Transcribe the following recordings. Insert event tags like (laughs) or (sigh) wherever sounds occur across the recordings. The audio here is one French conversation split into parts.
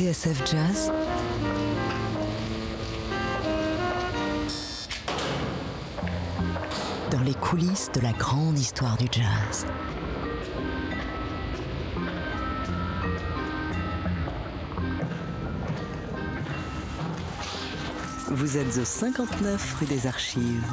TSF Jazz Dans les coulisses de la grande histoire du jazz. Vous êtes au 59 rue des Archives.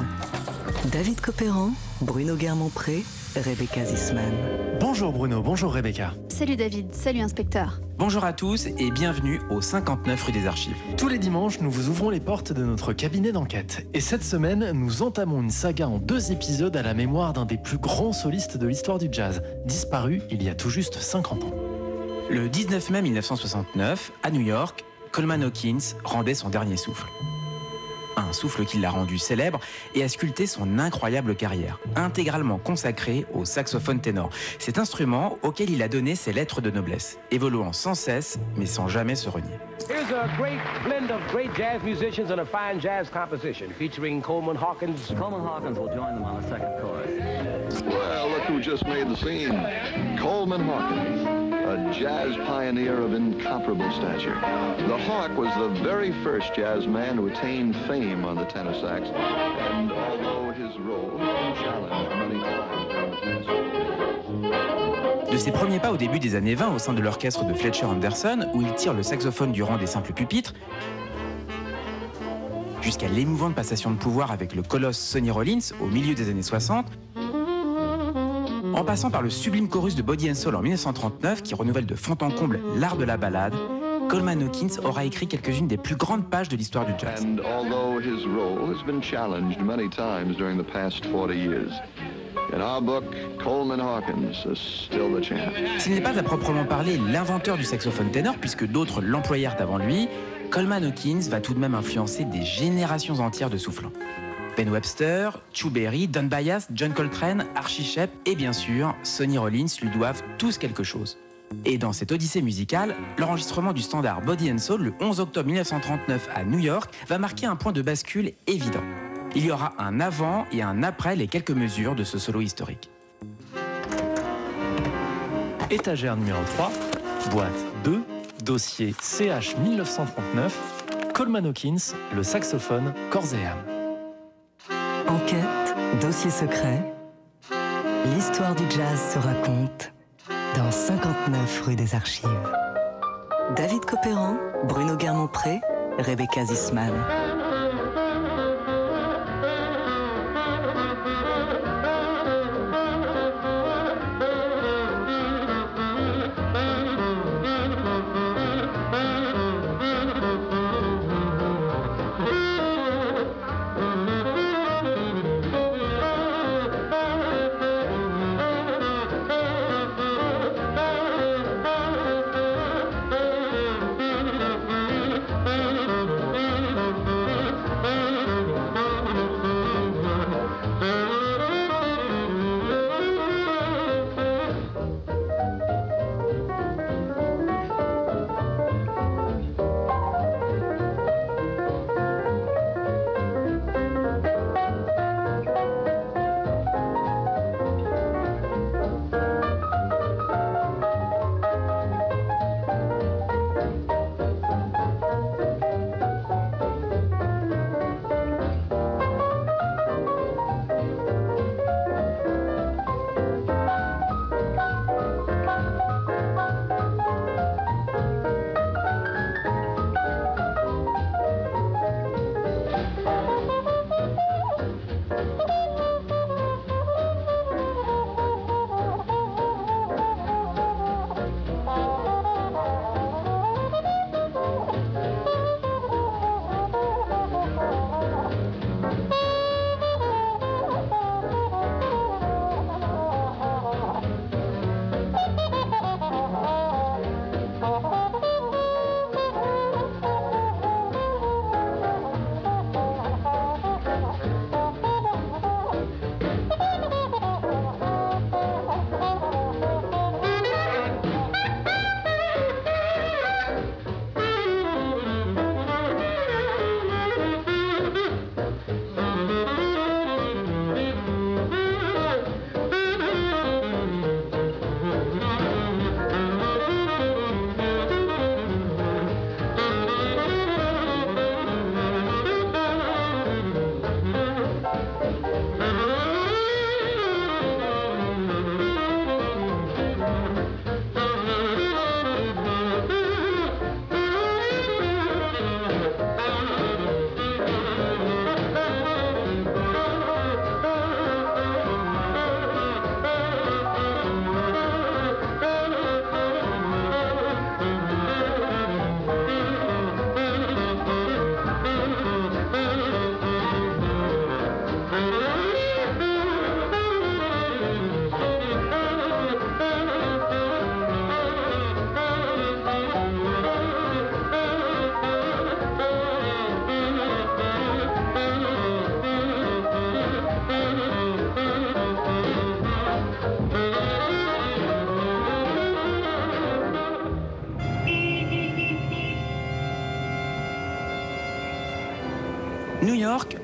David Copéran, Bruno Guermont-Pré, Rebecca Zisman. Bonjour Bruno, bonjour Rebecca. Salut David, salut inspecteur. Bonjour à tous et bienvenue au 59 rue des Archives. Tous les dimanches, nous vous ouvrons les portes de notre cabinet d'enquête. Et cette semaine, nous entamons une saga en deux épisodes à la mémoire d'un des plus grands solistes de l'histoire du jazz, disparu il y a tout juste 50 ans. Le 19 mai 1969, à New York, Coleman Hawkins rendait son dernier souffle un souffle qui l'a rendu célèbre et a sculpté son incroyable carrière, intégralement consacrée au saxophone ténor, cet instrument auquel il a donné ses lettres de noblesse, évoluant sans cesse mais sans jamais se renier. Here's a great blend of great jazz musicians and a fine jazz composition featuring Coleman Hawkins. Coleman Hawkins will join them on the second chorus. Well, look who just made the scene. Coleman Hawkins. A jazz pioneer of incomparable stature. The Hawk was the very first jazz man to attain fame on the tenor sax. De ses premiers pas au début des années 20 au sein de l'orchestre de Fletcher Anderson, où il tire le saxophone durant des simples pupitres, jusqu'à l'émouvante passation de pouvoir avec le colosse Sonny Rollins au milieu des années 60, en passant par le sublime chorus de Body and Soul en 1939 qui renouvelle de fond en comble l'art de la ballade, Coleman Hawkins aura écrit quelques-unes des plus grandes pages de l'histoire du jazz. And although his role has been challenged many times during the past 40 years, in our book, Coleman Hawkins is still the champ. Ce n'est pas à proprement parler l'inventeur du saxophone ténor, puisque d'autres l'employèrent avant lui, Coleman Hawkins va tout de même influencer des générations entières de soufflants. Ben Webster, Chu Berry, Don Byas, John Coltrane, Archie Shepp et bien sûr Sonny Rollins lui doivent tous quelque chose. Et dans cette odyssée musicale, l'enregistrement du standard Body and Soul le 11 octobre 1939 à New York va marquer un point de bascule évident. Il y aura un avant et un après les quelques mesures de ce solo historique. Étagère numéro 3, boîte 2, dossier CH 1939, Coleman Hawkins, le saxophone, corps. Enquête, dossier secret. L'histoire du jazz se raconte dans 59 rue des Archives. David Copéran, Bruno Guermont-Pré, Rebecca Zisman.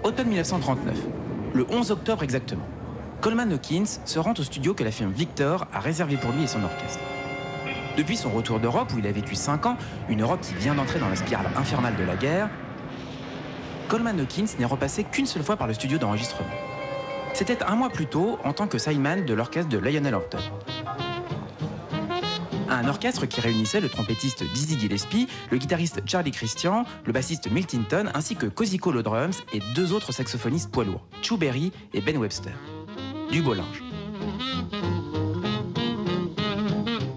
Automne 1939. Le 11 octobre exactement. Coleman Hawkins se rend au studio que la firme Victor a réservé pour lui et son orchestre. Depuis son retour d'Europe, où il a vécu 5 ans, une Europe qui vient d'entrer dans la spirale infernale de la guerre, Coleman Hawkins n'est repassé qu'une seule fois par le studio d'enregistrement. C'était un mois plus tôt en tant que sideman de l'orchestre de Lionel Hampton. Un orchestre qui réunissait le trompettiste Dizzy Gillespie, le guitariste Charlie Christian, le bassiste Milton ainsi que Cozy Cole aux drums et deux autres saxophonistes poids lourds, Chu Berry et Ben Webster. Du beau linge.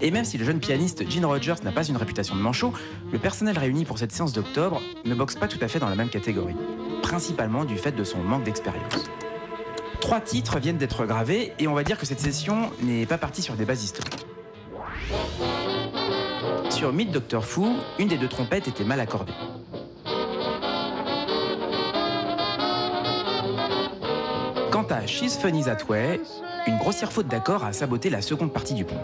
Et même si le jeune pianiste Gene Rogers n'a pas une réputation de manchot, le personnel réuni pour cette séance d'octobre ne boxe pas tout à fait dans la même catégorie, principalement du fait de son manque d'expérience. Trois titres viennent d'être gravés et on va dire que cette session n'est pas partie sur des bases historiques. Sur Meet Doctor Foo, une des deux trompettes était mal accordée. Quant à She's Funny That une grossière faute d'accord a saboté la seconde partie du pont.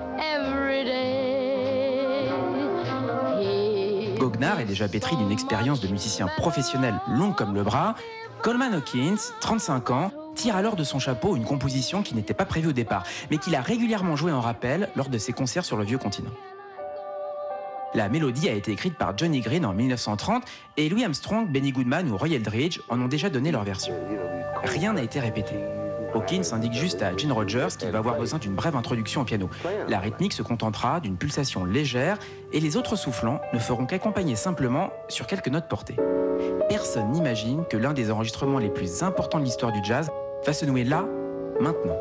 Gognard est déjà pétri d'une expérience de musicien professionnel longue comme le bras. Coleman Hawkins, 35 ans, tire alors de son chapeau une composition qui n'était pas prévue au départ, mais qu'il a régulièrement joué en rappel lors de ses concerts sur le vieux continent. La mélodie a été écrite par Johnny Green en 1930 et Louis Armstrong, Benny Goodman ou Roy Eldridge en ont déjà donné leur version. Rien n'a été répété. Hawkins indique juste à Gene Rogers qu'il va avoir besoin d'une brève introduction au piano. La rythmique se contentera d'une pulsation légère et les autres soufflants ne feront qu'accompagner simplement sur quelques notes portées. Personne n'imagine que l'un des enregistrements les plus importants de l'histoire du jazz va se nouer là, maintenant.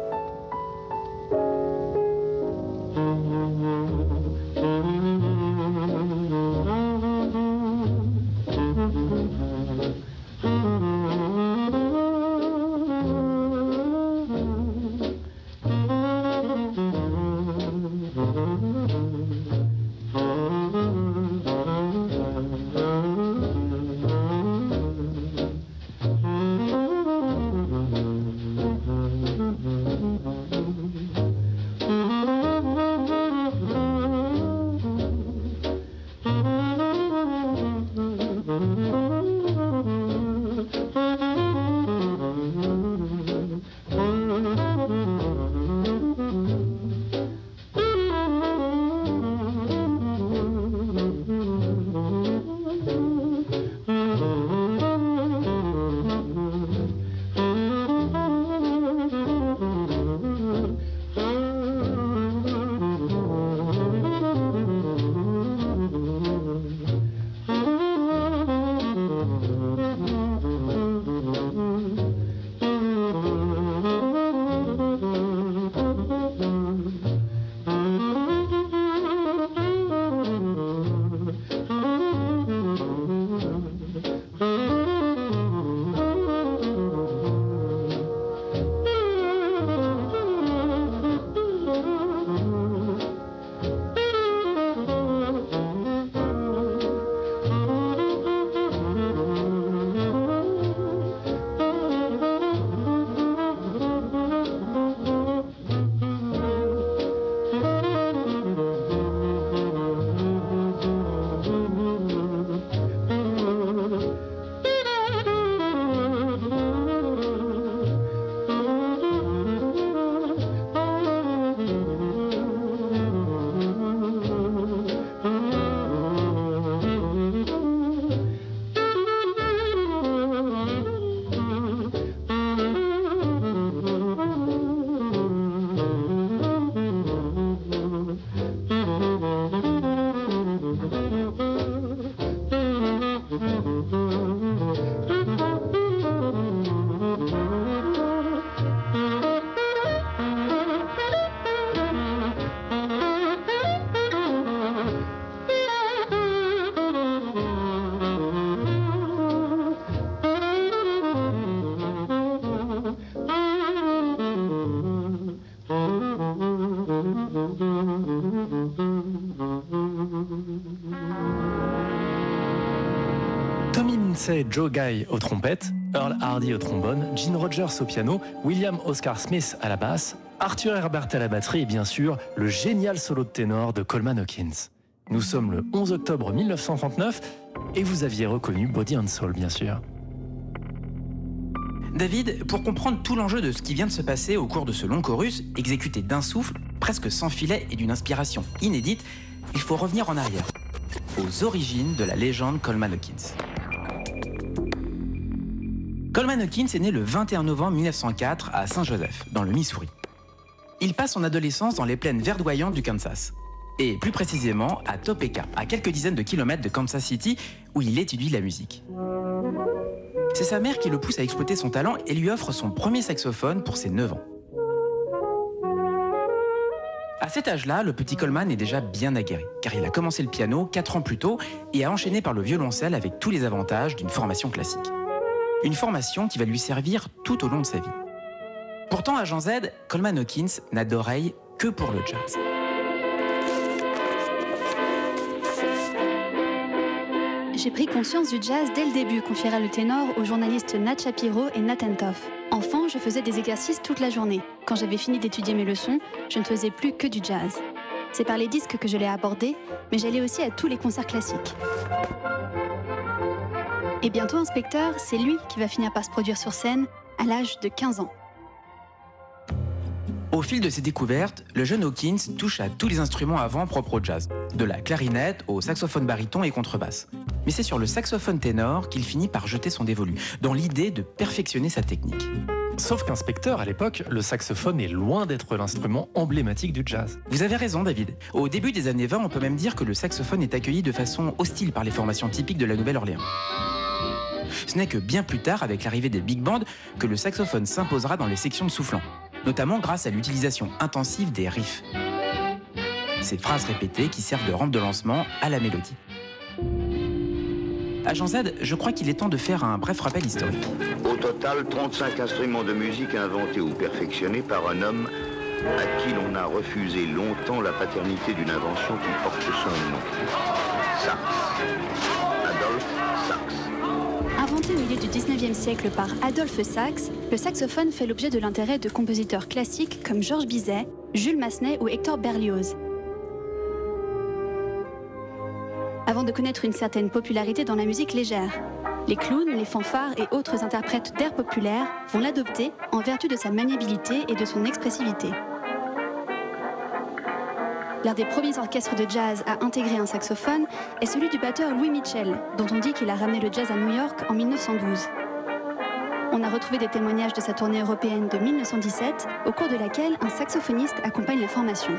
Mm-hmm. Joe Guy aux trompettes, Earl Hardy au trombone, Gene Rogers au piano, William Oscar Smith à la basse, Arthur Herbert à la batterie et bien sûr le génial solo de ténor de Coleman Hawkins. Nous sommes le 11 octobre 1939 et vous aviez reconnu Body and Soul bien sûr. David, pour comprendre tout l'enjeu de ce qui vient de se passer au cours de ce long chorus, exécuté d'un souffle, presque sans filet et d'une inspiration inédite, il faut revenir en arrière, aux origines de la légende Coleman Hawkins. Coleman Hawkins est né le 21 novembre 1904 à Saint-Joseph, dans le Missouri. Il passe son adolescence dans les plaines verdoyantes du Kansas, et plus précisément à Topeka, à quelques dizaines de kilomètres de Kansas City, où il étudie la musique. C'est sa mère qui le pousse à exploiter son talent et lui offre son premier saxophone pour ses 9 ans. À cet âge-là, le petit Coleman est déjà bien aguerri, car il a commencé le piano 4 ans plus tôt et a enchaîné par le violoncelle avec tous les avantages d'une formation classique. Une formation qui va lui servir tout au long de sa vie. Pourtant, à Jean Z, Coleman Hawkins n'a d'oreille que pour le jazz. J'ai pris conscience du jazz dès le début, confiera le ténor aux journalistes Nat Shapiro et Nathan Toff. Enfant, je faisais des exercices toute la journée. Quand j'avais fini d'étudier mes leçons, je ne faisais plus que du jazz. C'est par les disques que je l'ai abordé, mais j'allais aussi à tous les concerts classiques. Et bientôt, inspecteur, c'est lui qui va finir par se produire sur scène à l'âge de 15 ans. Au fil de ses découvertes, le jeune Hawkins touche à tous les instruments à vent propres au jazz, de la clarinette au saxophone baryton et contrebasse. Mais c'est sur le saxophone ténor qu'il finit par jeter son dévolu, dans l'idée de perfectionner sa technique. Sauf qu'inspecteur, à l'époque, le saxophone est loin d'être l'instrument emblématique du jazz. Vous avez raison, David. Au début des années 20, on peut même dire que le saxophone est accueilli de façon hostile par les formations typiques de la Nouvelle-Orléans. Ce n'est que bien plus tard, avec l'arrivée des big bands, que le saxophone s'imposera dans les sections de soufflant notamment grâce à l'utilisation intensive des riffs. Ces phrases répétées qui servent de rampe de lancement à la mélodie. Agent Z, je crois qu'il est temps de faire un bref rappel historique. Au total, 35 instruments de musique inventés ou perfectionnés par un homme à qui l'on a refusé longtemps la paternité d'une invention qui porte son nom. Sax. Inventé au milieu du 19e siècle par Adolphe Sax, le saxophone fait l'objet de l'intérêt de compositeurs classiques comme Georges Bizet, Jules Massenet ou Hector Berlioz. Avant de connaître une certaine popularité dans la musique légère, les clowns, les fanfares et autres interprètes d'air populaire vont l'adopter en vertu de sa maniabilité et de son expressivité. L'un des premiers orchestres de jazz à intégrer un saxophone est celui du batteur Louis Mitchell, dont on dit qu'il a ramené le jazz à New York en 1912. On a retrouvé des témoignages de sa tournée européenne de 1917, au cours de laquelle un saxophoniste accompagne la formation.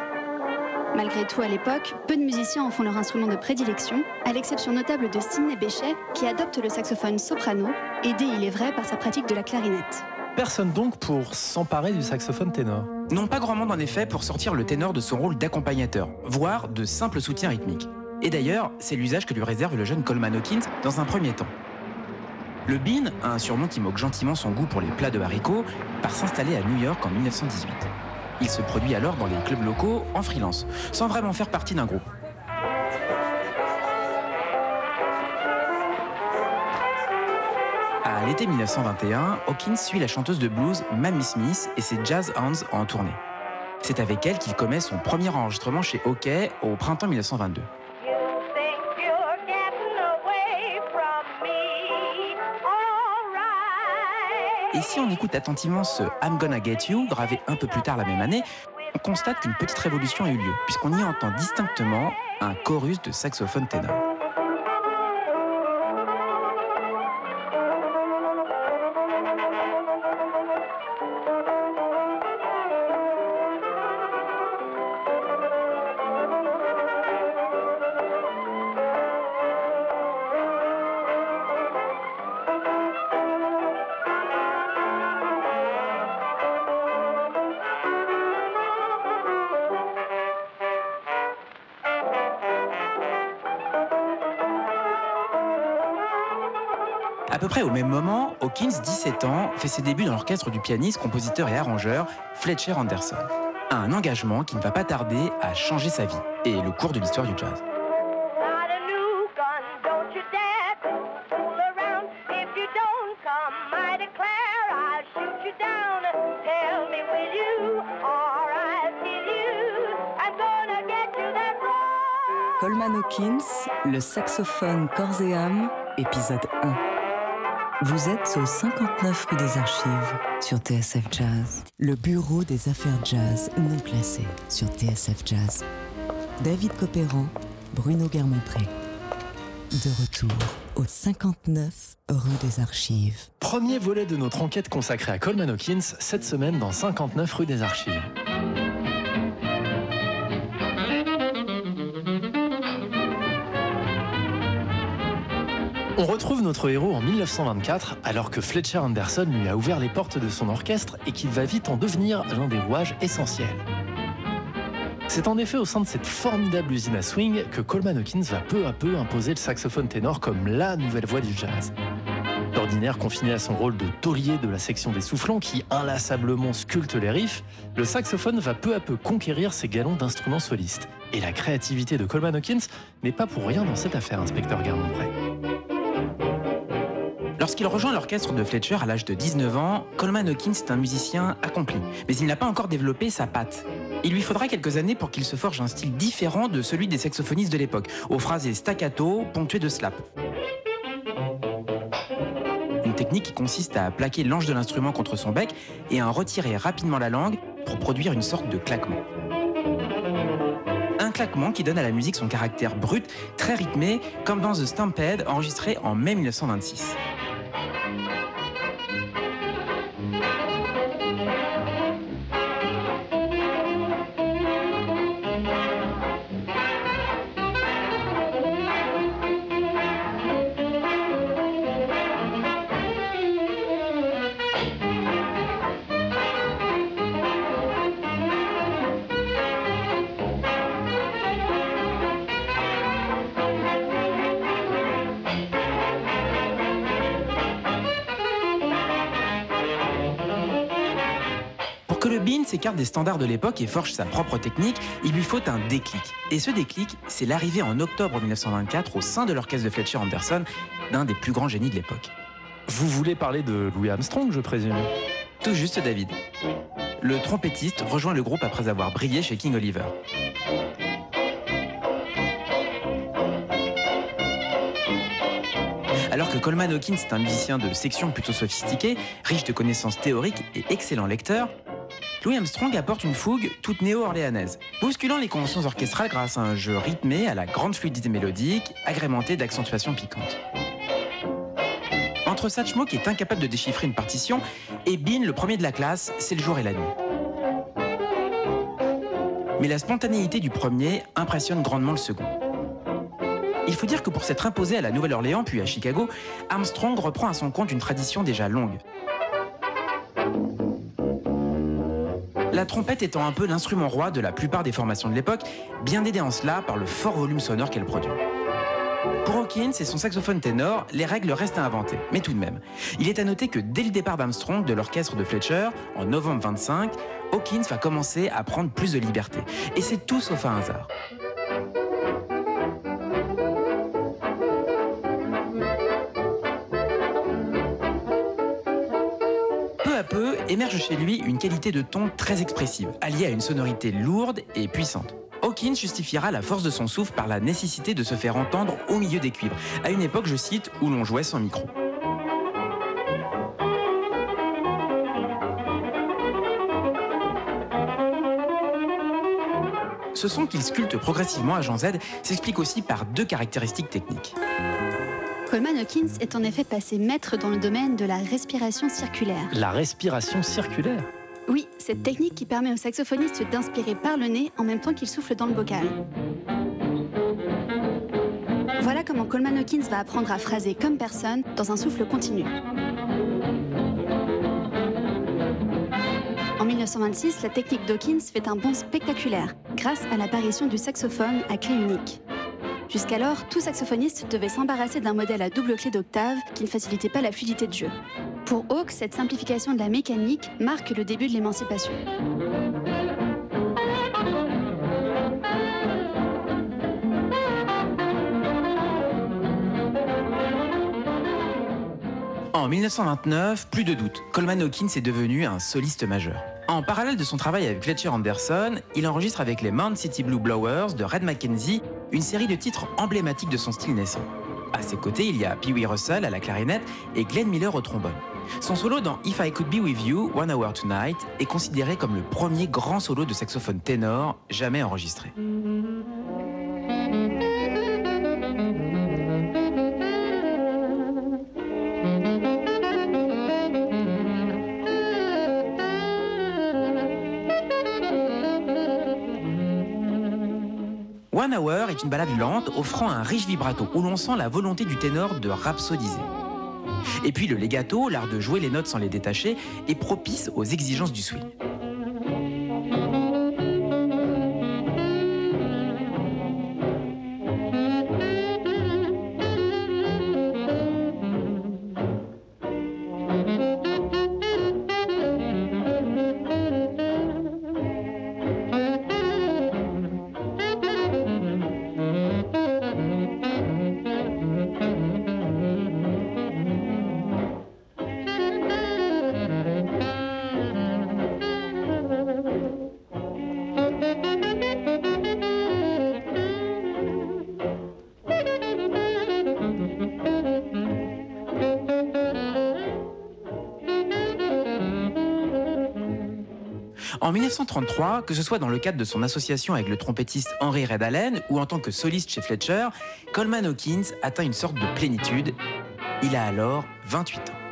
Malgré tout, à l'époque, peu de musiciens en font leur instrument de prédilection, à l'exception notable de Sidney Bechet, qui adopte le saxophone soprano, aidé, il est vrai, par sa pratique de la clarinette. Personne donc pour s'emparer du saxophone ténor. Non, pas grand monde en effet pour sortir le ténor de son rôle d'accompagnateur, voire de simple soutien rythmique. Et d'ailleurs, c'est l'usage que lui réserve le jeune Coleman Hawkins dans un premier temps. Le Bean, un surnom qui moque gentiment son goût pour les plats de haricots, part s'installer à New York en 1918. Il se produit alors dans les clubs locaux en freelance, sans vraiment faire partie d'un groupe. À l'été 1921, Hawkins suit la chanteuse de blues Mamie Smith et ses Jazz Hands en tournée. C'est avec elle qu'il commet son premier enregistrement chez Hockey au printemps 1922. Et si on écoute attentivement ce I'm Gonna Get You, gravé un peu plus tard la même année, on constate qu'une petite révolution a eu lieu, puisqu'on y entend distinctement un chorus de saxophone ténor. À peu près au même moment, Hawkins, 17 ans, fait ses débuts dans l'orchestre du pianiste, compositeur et arrangeur Fletcher Anderson. Un engagement qui ne va pas tarder à changer sa vie et le cours de l'histoire du jazz. Coleman Hawkins, le saxophone corps et âme, épisode 1. Vous êtes au 59 rue des Archives sur TSF Jazz, le bureau des affaires jazz non classées sur TSF Jazz. David Copéran, Bruno Guermont-Pré. De retour au 59 rue des Archives. Premier volet de notre enquête consacrée à Coleman Hawkins, cette semaine dans 59 rue des Archives. On retrouve notre héros en 1924, alors que Fletcher Anderson lui a ouvert les portes de son orchestre et qu'il va vite en devenir l'un des rouages essentiels. C'est en effet au sein de cette formidable usine à swing que Coleman Hawkins va peu à peu imposer le saxophone ténor comme la nouvelle voix du jazz. D'ordinaire confiné à son rôle de taulier de la section des soufflants qui inlassablement sculpte les riffs, le saxophone va peu à peu conquérir ses galons d'instruments solistes. Et la créativité de Coleman Hawkins n'est pas pour rien dans cette affaire, inspecteur Garmont-Pré. Lorsqu'il rejoint l'orchestre de Fletcher à l'âge de 19 ans, Coleman Hawkins est un musicien accompli, mais il n'a pas encore développé sa patte. Il lui faudra quelques années pour qu'il se forge un style différent de celui des saxophonistes de l'époque, aux phrases staccato ponctuées de slap. Une technique qui consiste à plaquer l'ange de l'instrument contre son bec et à en retirer rapidement la langue pour produire une sorte de claquement. Un claquement qui donne à la musique son caractère brut, très rythmé, comme dans The Stampede enregistré en mai 1926. S'écarte des standards de l'époque et forge sa propre technique, il lui faut un déclic. Et ce déclic, c'est l'arrivée en octobre 1924 au sein de l'orchestre de Fletcher Anderson d'un des plus grands génies de l'époque. Vous voulez parler de Louis Armstrong, je présume? Tout juste David. Le trompettiste rejoint le groupe après avoir brillé chez King Oliver. Alors que Coleman Hawkins est un musicien de section plutôt sophistiqué, riche de connaissances théoriques et excellent lecteur, Louis Armstrong apporte une fougue toute néo-orléanaise, bousculant les conventions orchestrales grâce à un jeu rythmé à la grande fluidité mélodique, agrémenté d'accentuations piquantes. Entre Satchmo qui est incapable de déchiffrer une partition et Bean, le premier de la classe, c'est le jour et la nuit. Mais la spontanéité du premier impressionne grandement le second. Il faut dire que pour s'être imposé à la Nouvelle-Orléans puis à Chicago, Armstrong reprend à son compte une tradition déjà longue. La trompette étant un peu l'instrument roi de la plupart des formations de l'époque, bien aidée en cela par le fort volume sonore qu'elle produit. Pour Hawkins et son saxophone ténor, les règles restent à inventer, mais tout de même. Il est à noter que dès le départ d'Armstrong de l'orchestre de Fletcher, en novembre 25, Hawkins va commencer à prendre plus de liberté. Et c'est tout sauf un hasard. Émerge chez lui une qualité de ton très expressive, alliée à une sonorité lourde et puissante. Hawkins justifiera la force de son souffle par la nécessité de se faire entendre au milieu des cuivres, à une époque, je cite, où l'on jouait sans micro. Ce son qu'il sculpte progressivement à Jean Z s'explique aussi par deux caractéristiques techniques. Coleman Hawkins est en effet passé maître dans le domaine de la respiration circulaire. La respiration circulaire Oui, cette technique qui permet au saxophoniste d'inspirer par le nez en même temps qu'il souffle dans le bocal. Voilà comment Coleman Hawkins va apprendre à phraser comme personne dans un souffle continu. En 1926, la technique d'Hawkins fait un bond spectaculaire grâce à l'apparition du saxophone à clé unique. Jusqu'alors, tout saxophoniste devait s'embarrasser d'un modèle à double clé d'octave qui ne facilitait pas la fluidité de jeu. Pour Hawke, cette simplification de la mécanique marque le début de l'émancipation. En 1929, plus de doute, Coleman Hawkins est devenu un soliste majeur. En parallèle de son travail avec Fletcher Anderson, il enregistre avec les Mount City Blue Blowers de Red Mackenzie une série de titres emblématiques de son style naissant. À ses côtés, il y a Pee Wee Russell à la clarinette et Glenn Miller au trombone. Son solo dans If I Could Be With You, One Hour Tonight est considéré comme le premier grand solo de saxophone ténor jamais enregistré. Est une balade lente offrant un riche vibrato où l'on sent la volonté du ténor de rhapsodiser. Et puis le legato, l'art de jouer les notes sans les détacher, est propice aux exigences du swing. 1933, que ce soit dans le cadre de son association avec le trompettiste Henry Red Allen ou en tant que soliste chez Fletcher, Coleman Hawkins atteint une sorte de plénitude. Il a alors 28 ans.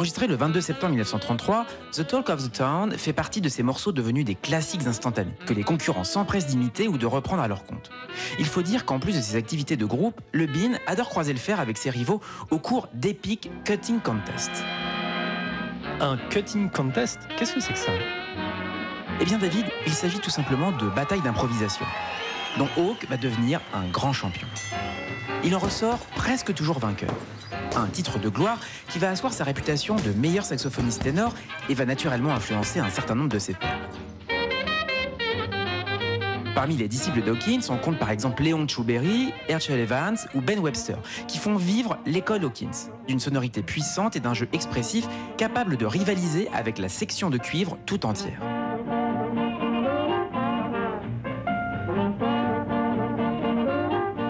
Enregistré le 22 septembre 1933, The Talk of the Town fait partie de ces morceaux devenus des classiques instantanés, que les concurrents s'empressent d'imiter ou de reprendre à leur compte. Il faut dire qu'en plus de ses activités de groupe, le Bean adore croiser le fer avec ses rivaux au cours d'épiques cutting contests. Un cutting contest? Qu'est-ce que c'est que ça? Eh bien David, il s'agit tout simplement de batailles d'improvisation, dont Hawk va devenir un grand champion. Il en ressort presque toujours vainqueur. Un titre de gloire qui va asseoir sa réputation de meilleur saxophoniste ténor et va naturellement influencer un certain nombre de ses pairs. Parmi les disciples d'Hawkins, on compte par exemple Léon Chouberry, Herschel Evans ou Ben Webster, qui font vivre l'école Hawkins, d'une sonorité puissante et d'un jeu expressif capable de rivaliser avec la section de cuivre tout entière.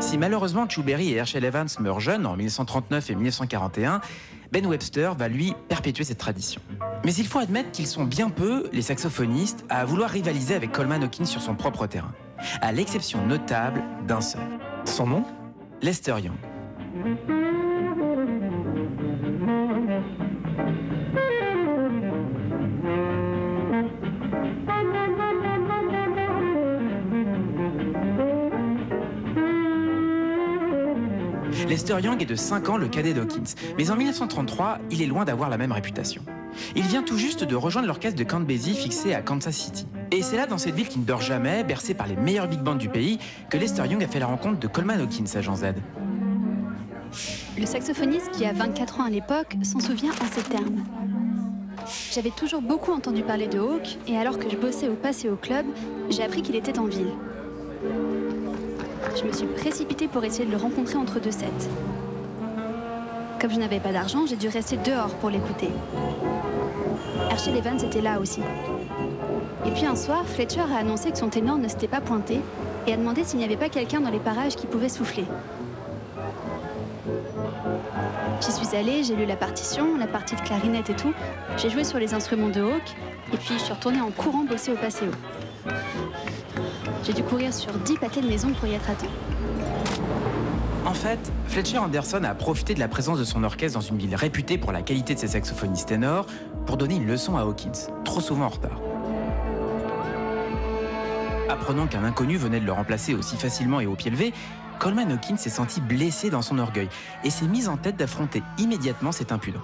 Si malheureusement Chouberry et Herschel Evans meurent jeunes en 1939 et 1941, Ben Webster va lui perpétuer cette tradition. Mais il faut admettre qu'ils sont bien peu, les saxophonistes, à vouloir rivaliser avec Coleman Hawkins sur son propre terrain, à l'exception notable d'un seul. Son nom? Lester Young. Lester Young est de 5 ans le cadet d'Hawkins, mais en 1933, il est loin d'avoir la même réputation. Il vient tout juste de rejoindre l'orchestre de Count Basie fixé à Kansas City. Et c'est là, dans cette ville qui ne dort jamais, bercée par les meilleurs big bands du pays, que Lester Young a fait la rencontre de Coleman Hawkins à Jean Z. Le saxophoniste, qui a 24 ans à l'époque, s'en souvient en ces termes. J'avais toujours beaucoup entendu parler de Hawk, et alors que je bossais au Paseo Club, j'ai appris qu'il était en ville. Je me suis précipitée pour essayer de le rencontrer entre deux sets. Comme je n'avais pas d'argent, j'ai dû rester dehors pour l'écouter. Herschel Evans était là aussi. Et puis un soir, Fletcher a annoncé que son ténor ne s'était pas pointé et a demandé s'il n'y avait pas quelqu'un dans les parages qui pouvait souffler. J'y suis allée, j'ai lu la partition, la partie de clarinette et tout. J'ai joué sur les instruments de Hawk et puis je suis retournée en courant bosser au Paseo. J'ai dû courir sur 10 pâtés de maison pour y être à temps. En fait, Fletcher Anderson a profité de la présence de son orchestre dans une ville réputée pour la qualité de ses saxophonistes ténors pour donner une leçon à Hawkins, trop souvent en retard. Apprenant qu'un inconnu venait de le remplacer aussi facilement et au pied levé, Coleman Hawkins s'est senti blessé dans son orgueil et s'est mis en tête d'affronter immédiatement cet impudent.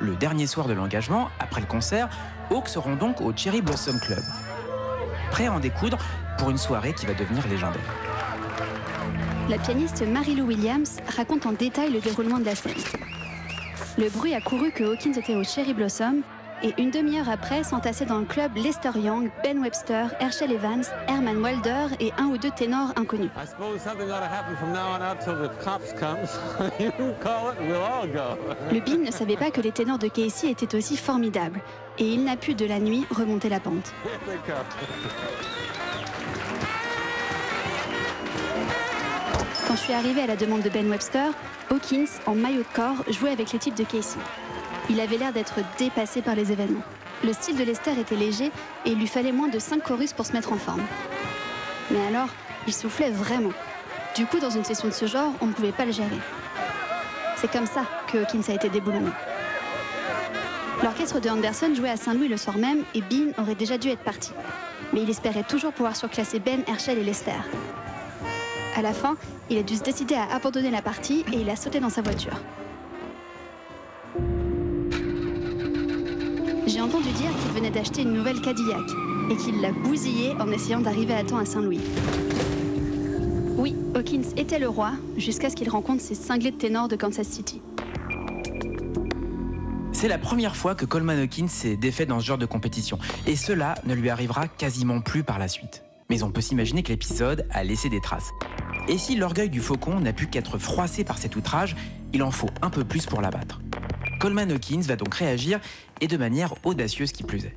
Le dernier soir de l'engagement, après le concert, Hawk se rend donc au Cherry Blossom Club. Prêt à en découdre pour une soirée qui va devenir légendaire. La pianiste Mary-Lou Williams raconte en détail le déroulement de la scène. Le bruit a couru que Hawkins était au Cherry Blossom et une demi-heure après s'entassaient dans le club Lester Young, Ben Webster, Herschel Evans, Herman Wilder et un ou deux ténors inconnus. I suppose something ought to happen from now on out till the cops comes. (laughs) you call it, we'll all go. Le Bean ne savait pas que les ténors de Casey étaient aussi formidables, et il n'a pu de la nuit remonter la pente. Quand je suis arrivée à la demande de Ben Webster, Hawkins, en maillot de corps, jouait avec types de Casey. Il avait l'air d'être dépassé par les événements. Le style de Lester était léger et il lui fallait moins de 5 chorus pour se mettre en forme. Mais alors, il soufflait vraiment. Du coup, dans une session de ce genre, on ne pouvait pas le gérer. C'est comme ça que Hawkins a été déboulonné. L'orchestre de Anderson jouait à Saint-Louis le soir même et Bean aurait déjà dû être parti. Mais il espérait toujours pouvoir surclasser Ben, Herschel et Lester. À la fin, il a dû se décider à abandonner la partie et il a sauté dans sa voiture. J'ai entendu dire qu'il venait d'acheter une nouvelle Cadillac et qu'il l'a bousillée en essayant d'arriver à temps à Saint-Louis. Oui, Hawkins était le roi jusqu'à ce qu'il rencontre ces cinglés de ténors de Kansas City. C'est la première fois que Coleman Hawkins s'est défait dans ce genre de compétition, et cela ne lui arrivera quasiment plus par la suite. Mais on peut s'imaginer que l'épisode a laissé des traces. Et si l'orgueil du faucon n'a pu qu'être froissé par cet outrage, il en faut un peu plus pour l'abattre. Coleman Hawkins va donc réagir, et de manière audacieuse qui plus est.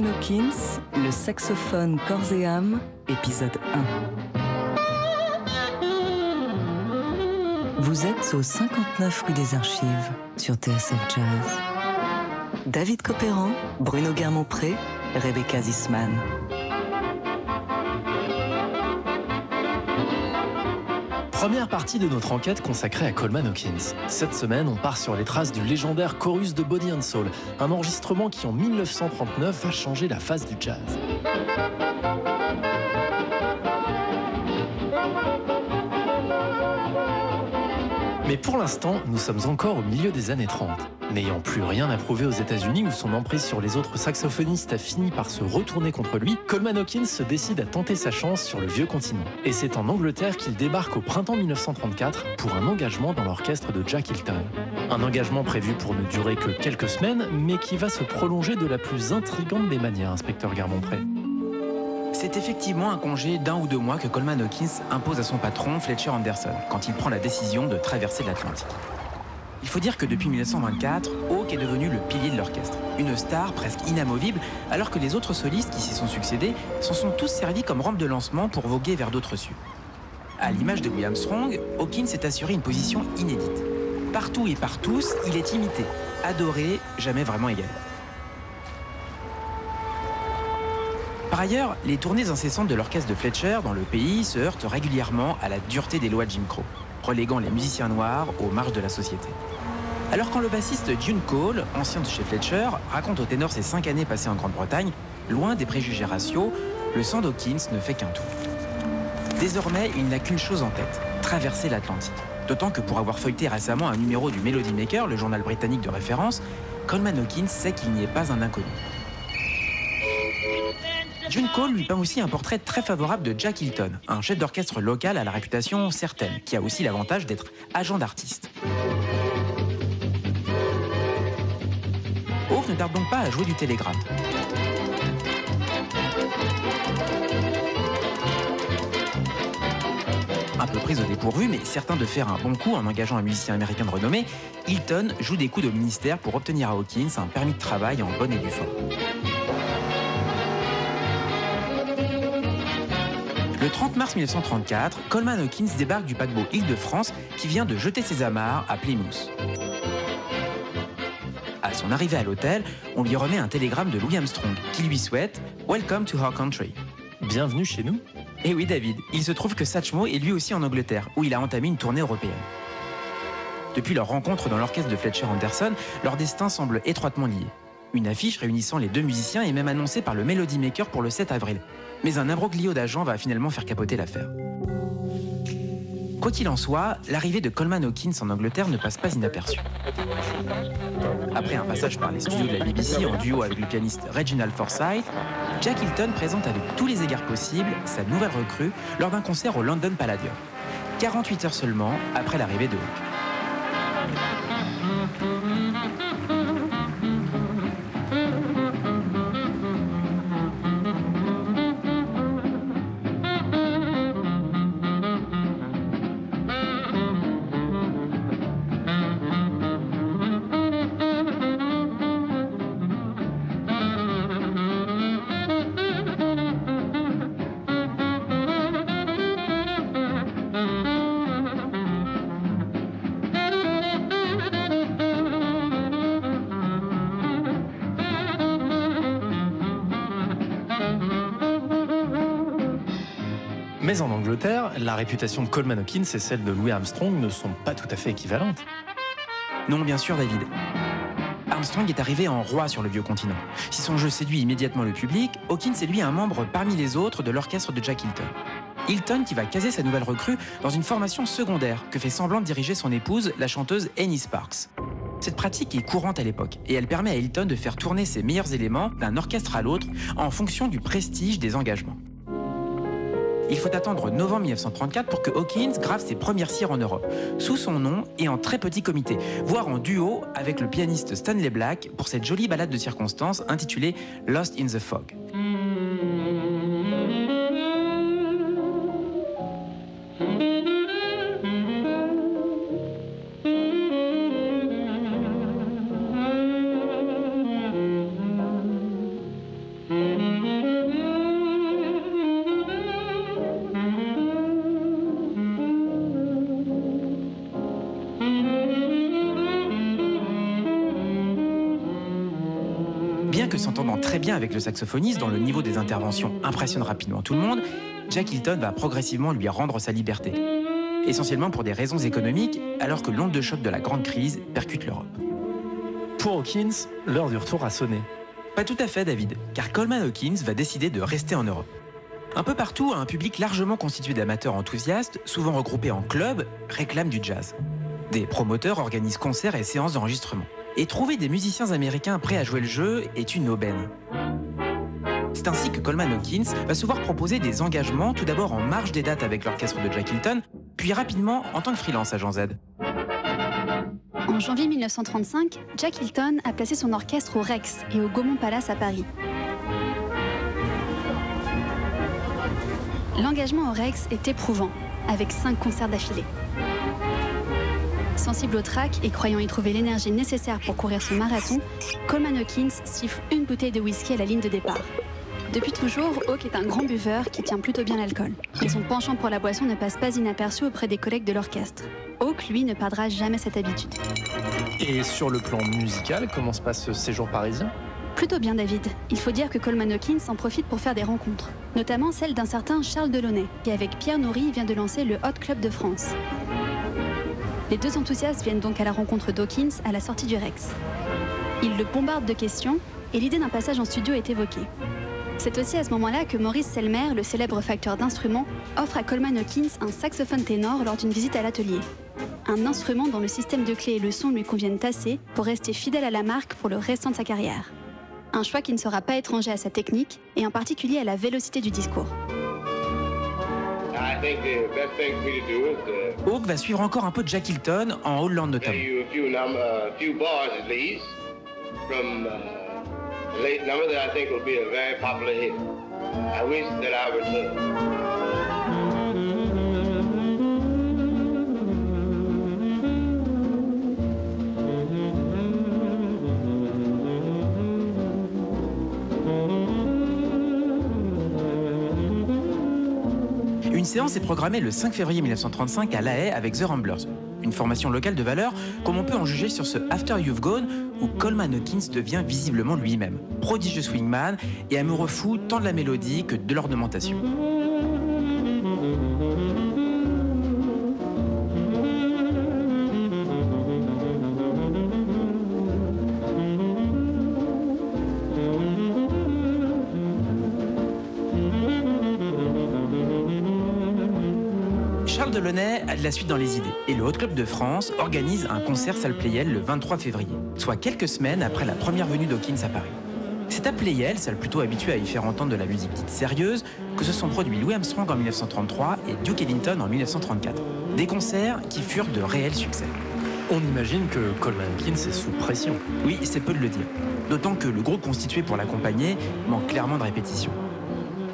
Le saxophone corps et âme, épisode 1. Vous êtes au 59 rue des Archives sur TSF Jazz. David Copéran, Bruno Guermont-Pré, Rebecca Zisman. Première partie de notre enquête consacrée à Coleman Hawkins. Cette semaine, on part sur les traces du légendaire chorus de Body and Soul, un enregistrement qui en 1939 va changer la face du jazz. Mais pour l'instant, nous sommes encore au milieu des années 30. N'ayant plus rien à prouver aux États-Unis où son emprise sur les autres saxophonistes a fini par se retourner contre lui, Coleman Hawkins se décide à tenter sa chance sur le vieux continent. Et c'est en Angleterre qu'il débarque au printemps 1934 pour un engagement dans l'orchestre de Jack Hilton. Un engagement prévu pour ne durer que quelques semaines, mais qui va se prolonger de la plus intrigante des manières, inspecteur Garmont-Pré. C'est effectivement un congé d'un ou deux mois que Coleman Hawkins impose à son patron, Fletcher Anderson, quand il prend la décision de traverser l'Atlantique. Il faut dire que depuis 1924, Hawke est devenu le pilier de l'orchestre, une star presque inamovible, alors que les autres solistes qui s'y sont succédés s'en sont tous servis comme rampe de lancement pour voguer vers d'autres cieux. À l'image de Louis Armstrong, Hawkins s'est assuré une position inédite. Partout et par tous, il est imité, adoré, jamais vraiment égalé. Par ailleurs, les tournées incessantes de l'orchestre de Fletcher dans le pays se heurtent régulièrement à la dureté des lois Jim Crow, reléguant les musiciens noirs aux marges de la société. Alors quand le bassiste June Cole, ancien de chez Fletcher, raconte au ténor ses cinq années passées en Grande-Bretagne, loin des préjugés raciaux, le sang d'Hawkins ne fait qu'un tour. Désormais, il n'a qu'une chose en tête, traverser l'Atlantique. D'autant que pour avoir feuilleté récemment un numéro du Melody Maker, le journal britannique de référence, Coleman Hawkins sait qu'il n'y est pas un inconnu. June Cole lui peint aussi un portrait très favorable de Jack Hilton, un chef d'orchestre local à la réputation certaine, qui a aussi l'avantage d'être agent d'artiste. Hawke ne tarde donc pas à jouer du télégramme. Un peu prise au dépourvu, mais certain de faire un bon coup en engageant un musicien américain de renommée, Hilton joue des coups de ministère pour obtenir à Hawkins un permis de travail en bonne et due forme. Le 30 mars 1934, Coleman Hawkins débarque du paquebot Île-de-France qui vient de jeter ses amarres à Plymouth. À son arrivée à l'hôtel, on lui remet un télégramme de Louis Armstrong qui lui souhaite Welcome to our country. Bienvenue chez nous. Et oui, David, il se trouve que Satchmo est lui aussi en Angleterre, où il a entamé une tournée européenne. Depuis leur rencontre dans l'orchestre de Fletcher Anderson, leur destin semble étroitement lié. Une affiche réunissant les deux musiciens est même annoncée par le Melody Maker pour le 7 avril. Mais un imbroglio d'agents va finalement faire capoter l'affaire. Quoi qu'il en soit, l'arrivée de Coleman Hawkins en Angleterre ne passe pas inaperçue. Après un passage par les studios de la BBC en duo avec le pianiste Reginald Forsyth, Jack Hilton présente avec tous les égards possibles sa nouvelle recrue lors d'un concert au London Palladium. 48 heures seulement après l'arrivée de Hawke. Réputation de Coleman Hawkins et celle de Louis Armstrong ne sont pas tout à fait équivalentes. Non, bien sûr, David. Armstrong est arrivé en roi sur le vieux continent. Si son jeu séduit immédiatement le public, Hawkins est lui un membre parmi les autres de l'orchestre de Jack Hilton. Hilton qui va caser sa nouvelle recrue dans une formation secondaire que fait semblant de diriger son épouse, la chanteuse Annie Sparks. Cette pratique est courante à l'époque et elle permet à Hilton de faire tourner ses meilleurs éléments d'un orchestre à l'autre en fonction du prestige des engagements. Il faut attendre novembre 1934 pour que Hawkins grave ses premières cires en Europe, sous son nom et en très petit comité, voire en duo avec le pianiste Stanley Black pour cette jolie balade de circonstances intitulée Lost in the Fog. Que s'entendant très bien avec le saxophoniste dont le niveau des interventions impressionne rapidement tout le monde, Jack Hilton va progressivement lui rendre sa liberté. Essentiellement pour des raisons économiques, alors que l'onde de choc de la grande crise percute l'Europe. Pour Hawkins, l'heure du retour a sonné. Pas tout à fait, David, car Coleman Hawkins va décider de rester en Europe. Un peu partout, un public largement constitué d'amateurs enthousiastes, souvent regroupés en clubs, réclame du jazz. Des promoteurs organisent concerts et séances d'enregistrement. Et trouver des musiciens américains prêts à jouer le jeu est une aubaine. C'est ainsi que Coleman Hawkins va se voir proposer des engagements, tout d'abord en marge des dates avec l'orchestre de Jack Hilton, puis rapidement en tant que freelance à Jean Z. En janvier 1935, Jack Hilton a placé son orchestre au Rex et au Gaumont Palace à Paris. L'engagement au Rex est éprouvant, avec cinq concerts d'affilée. Sensible au trac et croyant y trouver l'énergie nécessaire pour courir son marathon, Coleman Hawkins siffle une bouteille de whisky à la ligne de départ. Depuis toujours, Hawke est un grand buveur qui tient plutôt bien l'alcool. Et son penchant pour la boisson ne passe pas inaperçu auprès des collègues de l'orchestre. Hawke, lui, ne perdra jamais cette habitude. Et sur le plan musical, comment se passe ce séjour parisien? Plutôt bien, David. Il faut dire que Coleman Hawkins en profite pour faire des rencontres, notamment celle d'un certain Charles Delaunay, qui avec Pierre Nourry vient de lancer le Hot Club de France. Les deux enthousiastes viennent donc à la rencontre d'Hawkins à la sortie du Rex. Ils le bombardent de questions et l'idée d'un passage en studio est évoquée. C'est aussi à ce moment-là que Maurice Selmer, le célèbre facteur d'instruments, offre à Coleman Hawkins un saxophone ténor lors d'une visite à l'atelier. Un instrument dont le système de clés et le son lui conviennent assez pour rester fidèle à la marque pour le restant de sa carrière. Un choix qui ne sera pas étranger à sa technique et en particulier à la vélocité du discours. Hawke va suivre encore un peu Jack Hilton en Hollande notamment. late number that I think will be a very popular hit. I wish that I would. Séance est programmée le 5 février 1935 à La Haye avec The Ramblers, une formation locale de valeur, comme on peut en juger sur ce After You've Gone, où Coleman Hawkins devient visiblement lui-même, prodigieux swingman et amoureux fou tant de la mélodie que de l'ornementation. De la suite dans les idées et le Hot Club de France organise un concert salle Playel le 23 février, soit quelques semaines après la première venue d'Hawkins à Paris. C'est à Playel, salle plutôt habituée à y faire entendre de la musique dite sérieuse, que se sont produits Louis Armstrong en 1933 et Duke Ellington en 1934. Des concerts qui furent de réels succès. On imagine que Coleman Hawkins est sous pression. Oui, c'est peu de le dire. D'autant que le groupe constitué pour l'accompagner manque clairement de répétition.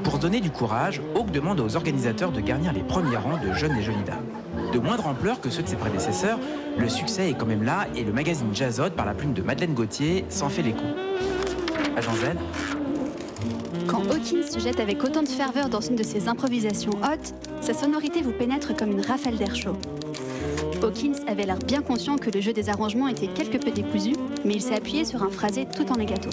Pour se donner du courage, Hawke demande aux organisateurs de garnir les premiers rangs de jeunes et jolies dames. De moindre ampleur que ceux de ses prédécesseurs, le succès est quand même là et le magazine Jazzot, par la plume de Madeleine Gauthier, s'en fait l'écho. Agent Z Quand Hawkins se jette avec autant de ferveur dans une de ses improvisations hautes, sa sonorité vous pénètre comme une rafale d'air chaud. Hawkins avait l'air bien conscient que le jeu des arrangements était quelque peu décousu, mais il s'est appuyé sur un phrasé tout en legato.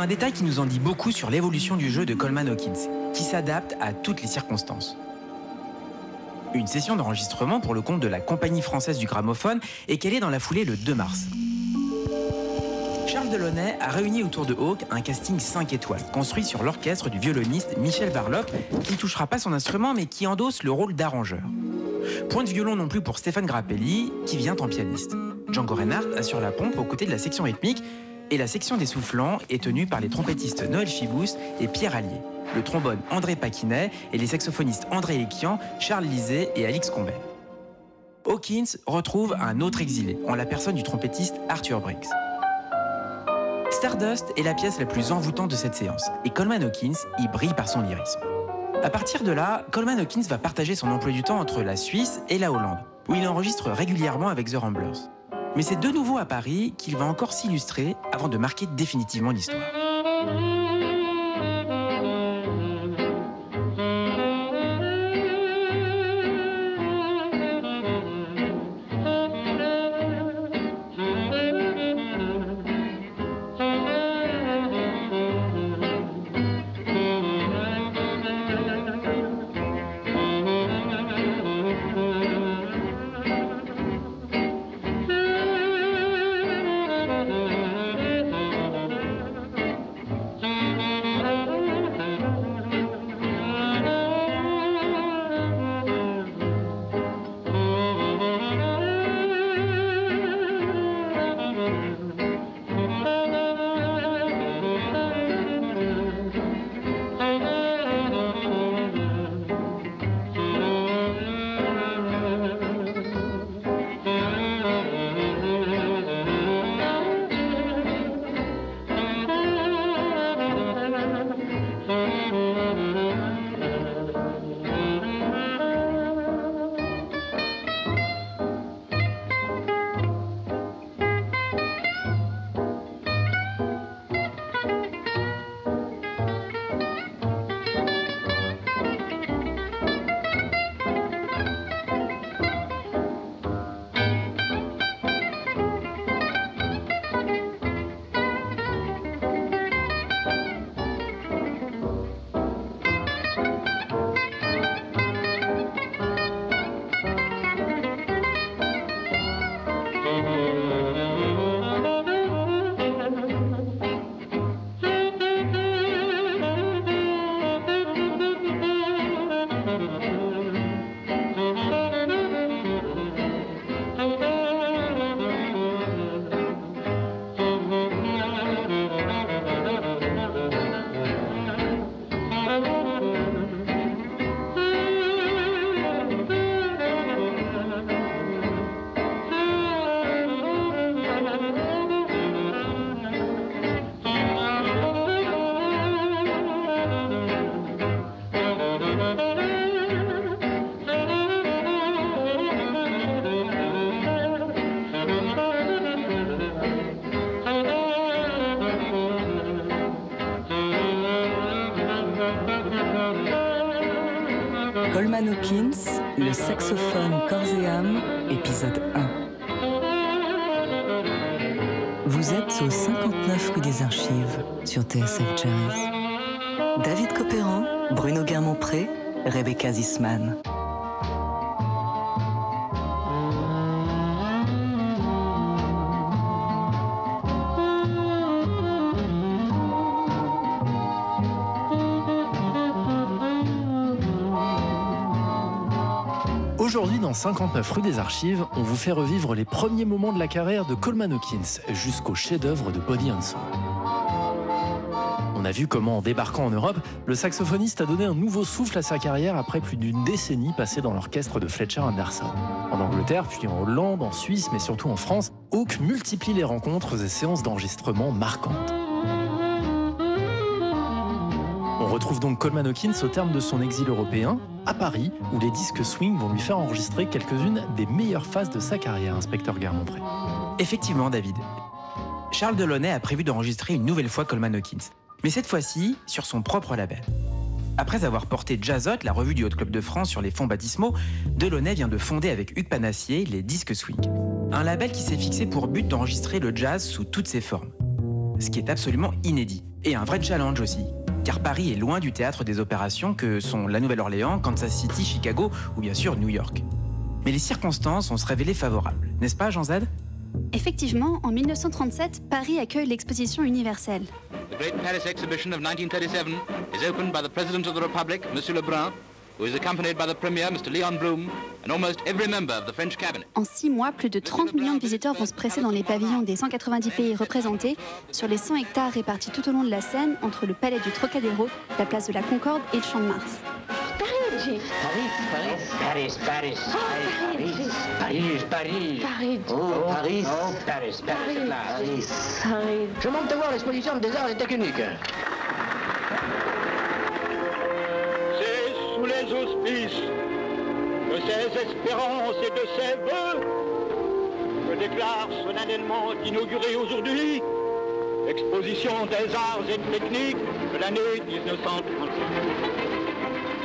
Un détail qui nous en dit beaucoup sur l'évolution du jeu de Coleman Hawkins, qui s'adapte à toutes les circonstances. Une session d'enregistrement pour le compte de la Compagnie française du gramophone est calée dans la foulée le 2 mars. Charles Delaunay a réuni autour de Hawke un casting 5 étoiles, construit sur l'orchestre du violoniste Michel Varlock, qui ne touchera pas son instrument mais qui endosse le rôle d'arrangeur. Point de violon non plus pour Stéphane Grappelli, qui vient en pianiste. Django Reinhardt assure la pompe aux côtés de la section rythmique, et la section des soufflants est tenue par les trompettistes Noël Chibous et Pierre Allier, le trombone André Paquinet et les saxophonistes André Ekian, Charles Lisée et Alix Combet. Hawkins retrouve un autre exilé, en la personne du trompettiste Arthur Briggs. Stardust est la pièce la plus envoûtante de cette séance, et Coleman Hawkins y brille par son lyrisme. À partir de là, Coleman Hawkins va partager son emploi du temps entre la Suisse et la Hollande, où il enregistre régulièrement avec The Ramblers. Mais c'est de nouveau à Paris qu'il va encore s'illustrer avant de marquer définitivement l'histoire. Hawkins, le saxophone corps et âme, épisode 1. Vous êtes au 59 rue des Archives sur TSF Jazz. David Copéran, Bruno Guermont-Pré, Rebecca Zisman. Aujourd'hui, dans 59 rue des Archives, on vous fait revivre les premiers moments de la carrière de Coleman Hawkins jusqu'au chef-d'œuvre de Body and. On a vu comment, en débarquant en Europe, le saxophoniste a donné un nouveau souffle à sa carrière après plus d'une décennie passée dans l'orchestre de Fletcher Anderson. En Angleterre, puis en Hollande, en Suisse, mais surtout en France, Hawk multiplie les rencontres et séances d'enregistrement marquantes. Retrouve donc Coleman Hawkins au terme de son exil européen, à Paris, où les disques swing vont lui faire enregistrer quelques-unes des meilleures phases de sa carrière, inspecteur Guermont-Pré. Effectivement, David. Charles Delaunay a prévu d'enregistrer une nouvelle fois Coleman Hawkins, mais cette fois-ci sur son propre label. Après avoir porté Jazzot, la revue du Haut Club de France sur les fonds baptismaux, Delaunay vient de fonder avec Hugues Panassier les Disques Swing. Un label qui s'est fixé pour but d'enregistrer le jazz sous toutes ses formes. Ce qui est absolument inédit. Et un vrai challenge aussi, car Paris est loin du théâtre des opérations que sont la Nouvelle-Orléans, Kansas City, Chicago ou bien sûr New York. Mais les circonstances vont se révéler favorables, n'est-ce pas Jean Zad Effectivement, en 1937, Paris accueille l'exposition universelle. The Great Paris Exhibition of 1937 is opened by the President of the Republic, M. Lebrun, who is accompanied by the Premier, Mr. Leon Blum, and almost every member of the French cabinet. En six mois, plus de 30 millions de visiteurs vont se presser dans les pavillons des 190 pays représentés sur les 100 hectares répartis tout au long de la Seine entre le palais du Trocadéro, la place de la Concorde et le Champ de Mars. Paris, Paris, Paris, Paris, Paris, Paris, oh, Paris, oh, Paris, Paris, Paris, Paris. Je manque de voir l'exposition des arts et techniques. Sous les auspices de ces espérances et de ces vœux que déclare solennellement inaugurée aujourd'hui l'exposition des arts et techniques de l'année 1935.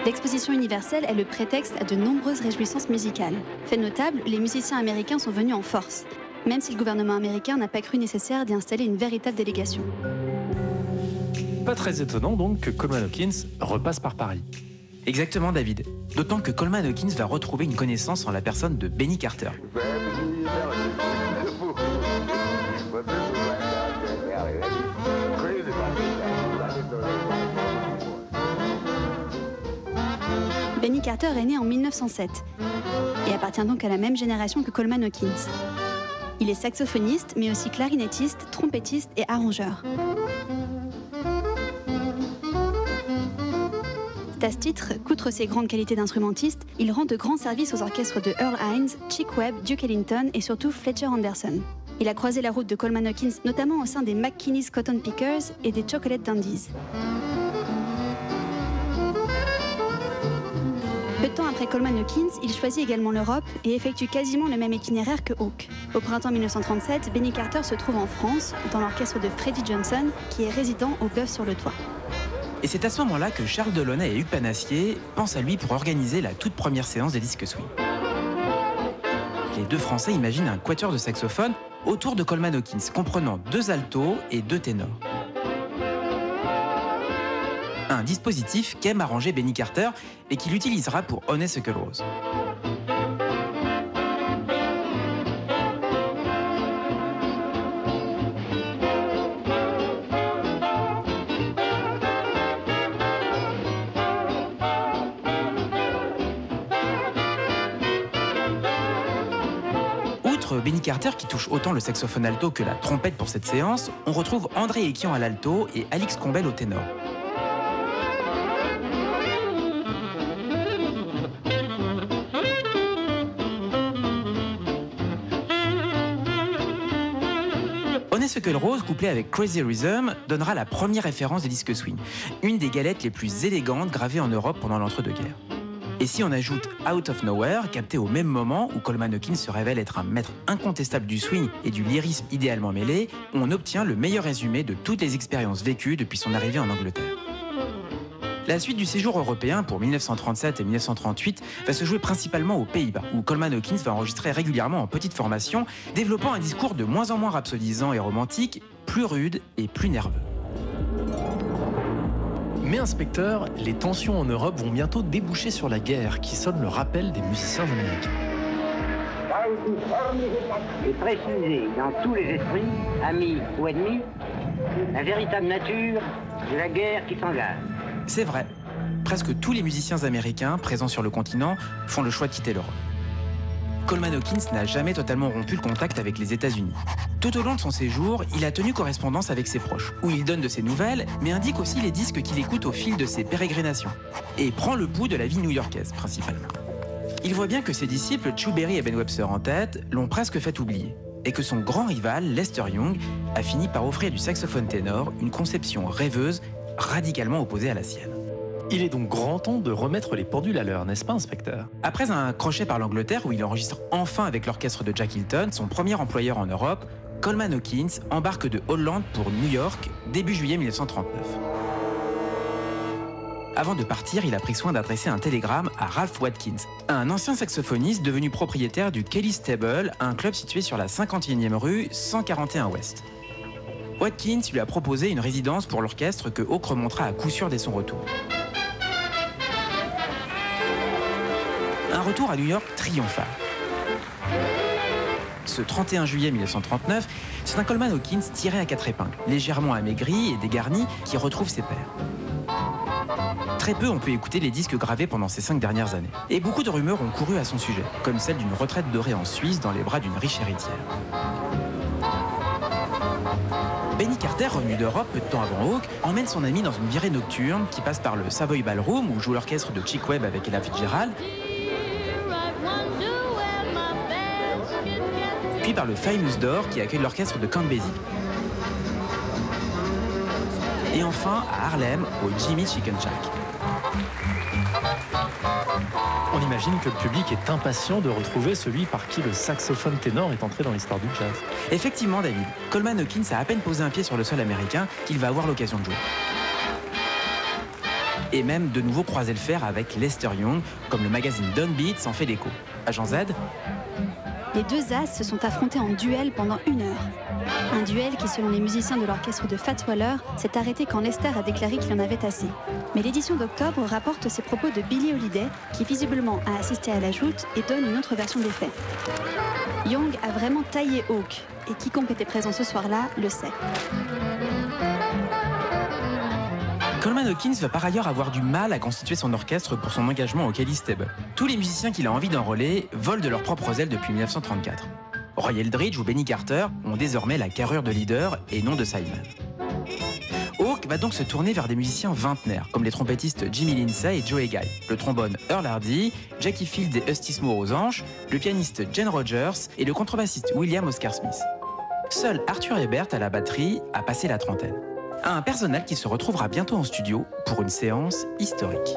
L'exposition universelle est le prétexte à de nombreuses réjouissances musicales. Fait notable, les musiciens américains sont venus en force, même si le gouvernement américain n'a pas cru nécessaire d'y installer une véritable délégation. Pas très étonnant donc que Coleman Hawkins repasse par Paris. Exactement David. D'autant que Coleman Hawkins va retrouver une connaissance en la personne de Benny Carter. Benny Carter est né en 1907 et appartient donc à la même génération que Coleman Hawkins. Il est saxophoniste, mais aussi clarinettiste, trompettiste et arrangeur. À ce titre qu'outre ses grandes qualités d'instrumentiste, il rend de grands services aux orchestres de Earl Hines, Chick Webb, Duke Ellington et surtout Fletcher Anderson. Il a croisé la route de Coleman Hawkins notamment au sein des McKinney's Cotton Pickers et des Chocolate Dandies. Peu de temps après Coleman Hawkins, il choisit également l'Europe et effectue quasiment le même itinéraire que Hawke. Au printemps 1937, Benny Carter se trouve en France, dans l'orchestre de Freddie Johnson, qui est résident au Bœuf sur le Toit. Et c'est à ce moment-là que Charles Delaunay et Hugues Panassier pensent à lui pour organiser la toute première séance des disques swing. Les deux Français imaginent un quatuor de saxophone autour de Coleman Hawkins, comprenant deux altos et deux ténors. Un dispositif qu'aime arranger Benny Carter et qu'il utilisera pour Honeysuckle Rose. Carter qui touche autant le saxophone alto que la trompette pour cette séance, on retrouve André Ekian à l'alto et Alix Combel au ténor. Honeysuckle Rose, couplé avec Crazy Rhythm, donnera la première référence des disques swing, une des galettes les plus élégantes gravées en Europe pendant l'entre-deux-guerres. Et si on ajoute Out of Nowhere, capté au même moment où Coleman Hawkins se révèle être un maître incontestable du swing et du lyrisme idéalement mêlé, on obtient le meilleur résumé de toutes les expériences vécues depuis son arrivée en Angleterre. La suite du séjour européen pour 1937 et 1938 va se jouer principalement aux Pays-Bas, où Coleman Hawkins va enregistrer régulièrement en petite formation, développant un discours de moins en moins rhapsodisant et romantique, plus rude et plus nerveux. Mais inspecteur, les tensions en Europe vont bientôt déboucher sur la guerre, qui sonne le rappel des musiciens américains. Et préciser dans tous les esprits, amis ou ennemis, la véritable nature de la guerre qui s'engage. C'est vrai. Presque tous les musiciens américains présents sur le continent font le choix de quitter l'Europe. Coleman Hawkins n'a jamais totalement rompu le contact avec les États-Unis. Tout au long de son séjour, il a tenu correspondance avec ses proches, où il donne de ses nouvelles, mais indique aussi les disques qu'il écoute au fil de ses pérégrinations, et prend le pouls de la vie new-yorkaise principalement. Il voit bien que ses disciples, Chu Berry et Ben Webster en tête, l'ont presque fait oublier, et que son grand rival, Lester Young, a fini par offrir du saxophone ténor une conception rêveuse radicalement opposée à la sienne. Il est donc grand temps de remettre les pendules à l'heure, n'est-ce pas, inspecteur? Après un crochet par l'Angleterre où il enregistre enfin avec l'orchestre de Jack Hilton, son premier employeur en Europe, Coleman Hawkins embarque de Hollande pour New York début juillet 1939. Avant de partir, il a pris soin d'adresser un télégramme à Ralph Watkins, un ancien saxophoniste devenu propriétaire du Kelly Stable, un club situé sur la 51e rue 141 Ouest. Watkins lui a proposé une résidence pour l'orchestre que Hawke remontera à coup sûr dès son retour. Un retour à New York triomphal. Ce 31 juillet 1939, c'est un Coleman Hawkins tiré à quatre épingles, légèrement amaigri et dégarni, qui retrouve ses pairs. Très peu ont pu écouter les disques gravés pendant ces cinq dernières années. Et beaucoup de rumeurs ont couru à son sujet, comme celle d'une retraite dorée en Suisse dans les bras d'une riche héritière. Benny Carter, revenu d'Europe peu de temps avant Hawke, emmène son ami dans une virée nocturne qui passe par le Savoy Ballroom où joue l'orchestre de Chick Webb avec Ella Fitzgerald, puis par le Famous Door qui accueille l'orchestre de Basie. Et enfin à Harlem au Jimmy Chicken Shack. On imagine que le public est impatient de retrouver celui par qui le saxophone ténor est entré dans l'histoire du jazz. Effectivement, David, Coleman Hawkins a à peine posé un pied sur le sol américain qu'il va avoir l'occasion de jouer. Et même de nouveau croiser le fer avec Lester Young, comme le magazine Downbeat s'en fait l'écho. Agent Z? Les deux as se sont affrontés en duel pendant une heure. Un duel qui, selon les musiciens de l'orchestre de Fats Waller, s'est arrêté quand Lester a déclaré qu'il en avait assez. Mais l'édition d'octobre rapporte ces propos de Billie Holiday, qui visiblement a assisté à la joute et donne une autre version des faits. Young a vraiment taillé Hawke, et quiconque était présent ce soir-là le sait. Coleman Hawkins va par ailleurs avoir du mal à constituer son orchestre pour son engagement au Kelly. Tous les musiciens qu'il a envie d'enrôler volent de leurs propres ailes depuis 1934. Roy Eldridge ou Benny Carter ont désormais la carrure de leader et non de sideman. Hawke va donc se tourner vers des musiciens vingtenaires, comme les trompettistes Jimmy Lindsay et Joey Guy, le trombone Earl Hardy, Jackie Field et Eustace Moore aux anges, le pianiste Jen Rogers et le contrebassiste William Oscar Smith. Seul Arthur Ebert à la batterie a passé la trentaine. Un personnel qui se retrouvera bientôt en studio pour une séance historique.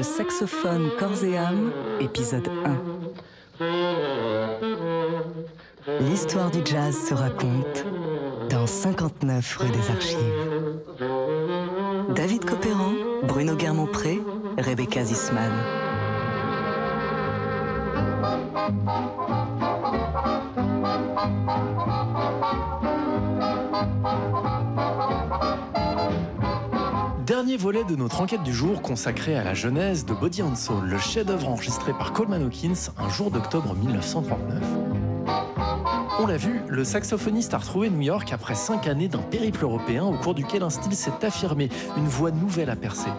Le saxophone corps et âme, épisode 1. L'histoire du jazz se raconte dans 59 rue des Archives. David Copéran, Bruno Guermont-Pré, Rebecca Zisman. De notre enquête du jour consacré à la genèse de Body and Soul, le chef-d'œuvre enregistré par Coleman Hawkins un jour d'octobre 1939. On l'a vu, le saxophoniste a retrouvé New York après cinq années d'un périple européen au cours duquel un style s'est affirmé, une voie nouvelle à percer.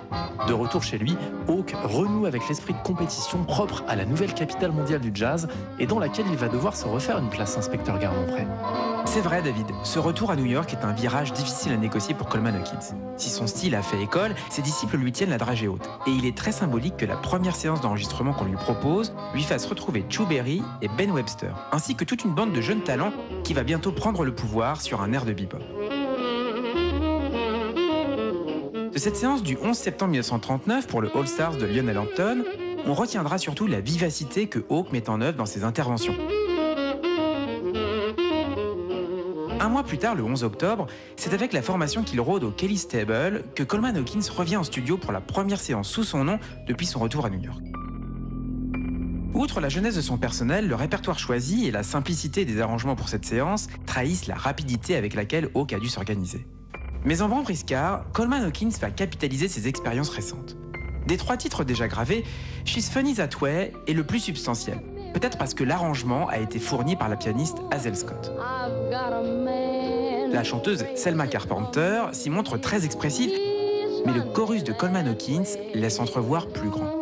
De retour chez lui, Hawk renoue avec l'esprit de compétition propre à la nouvelle capitale mondiale du jazz et dans laquelle il va devoir se refaire une place, inspecteur Garmont-Pré. C'est vrai, David. Ce retour à New York est un virage difficile à négocier pour Coleman Hawkins. Si son style a fait école, ses disciples lui tiennent la dragée haute. Et il est très symbolique que la première séance d'enregistrement qu'on lui propose lui fasse retrouver Chu Berry et Ben Webster, ainsi que toute une bande de jeunes talents qui va bientôt prendre le pouvoir sur un air de bebop. De cette séance du 11 septembre 1939 pour le All Stars de Lionel Hampton, on retiendra surtout la vivacité que Hawk met en œuvre dans ses interventions. Un mois plus tard, le 11 octobre, c'est avec la formation qu'il rôde au Kelly Stable que Coleman Hawkins revient en studio pour la première séance sous son nom depuis son retour à New York. Outre la jeunesse de son personnel, le répertoire choisi et la simplicité des arrangements pour cette séance trahissent la rapidité avec laquelle Hawk a dû s'organiser. Mais en bon briscard, Coleman Hawkins va capitaliser ses expériences récentes. Des trois titres déjà gravés, She's Funny That Way est le plus substantiel, peut-être parce que l'arrangement a été fourni par la pianiste Hazel Scott. La chanteuse Selma Carpenter s'y montre très expressive, mais le chorus de Coleman Hawkins laisse entrevoir plus grand.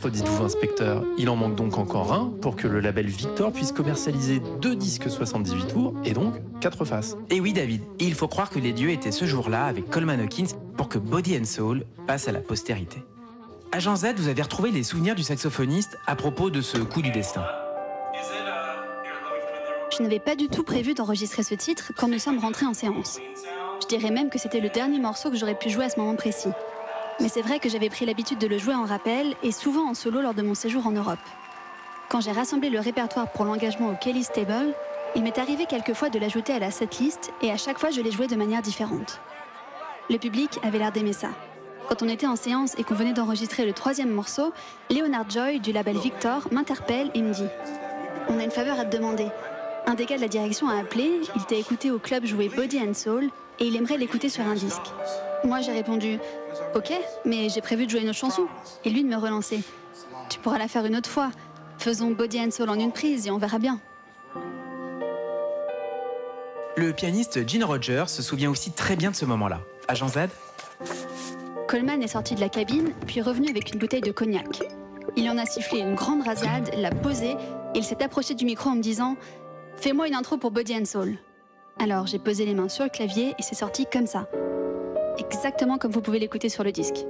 Titres, dites-vous, inspecteur. Il en manque donc encore un pour que le label Victor puisse commercialiser deux disques 78 tours et donc quatre faces. Et oui, David, il faut croire que les dieux étaient ce jour-là avec Coleman Hawkins pour que Body and Soul passe à la postérité. Agent Z, vous avez retrouvé les souvenirs du saxophoniste à propos de ce coup du destin. Je n'avais pas du tout prévu d'enregistrer ce titre quand nous sommes rentrés en séance. Je dirais même que c'était le dernier morceau que j'aurais pu jouer à ce moment précis. Mais c'est vrai que j'avais pris l'habitude de le jouer en rappel et souvent en solo lors de mon séjour en Europe. Quand j'ai rassemblé le répertoire pour l'engagement au Kelly Stable, il m'est arrivé quelquefois de l'ajouter à la setlist et à chaque fois je l'ai joué de manière différente. Le public avait l'air d'aimer ça. Quand on était en séance et qu'on venait d'enregistrer le troisième morceau, Leonard Joy du label Victor m'interpelle et me dit On a une faveur à te demander. Un des gars de la direction a appelé, il t'a écouté au club jouer Body and Soul et il aimerait l'écouter sur un disque. Moi j'ai répondu Ok, mais j'ai prévu de jouer une autre chanson. Et lui de me relancer Tu pourras la faire une autre fois. Faisons Body and Soul en une prise et on verra bien. Le pianiste Gene Rogers se souvient aussi très bien de ce moment-là. Agent Z Coleman est sorti de la cabine, puis revenu avec une bouteille de cognac. Il en a sifflé une grande rasade, l'a posée, et il s'est approché du micro en me disant Fais-moi une intro pour Body and Soul. Alors j'ai posé les mains sur le clavier et c'est sorti comme ça. Exactement comme vous pouvez l'écouter sur le disque.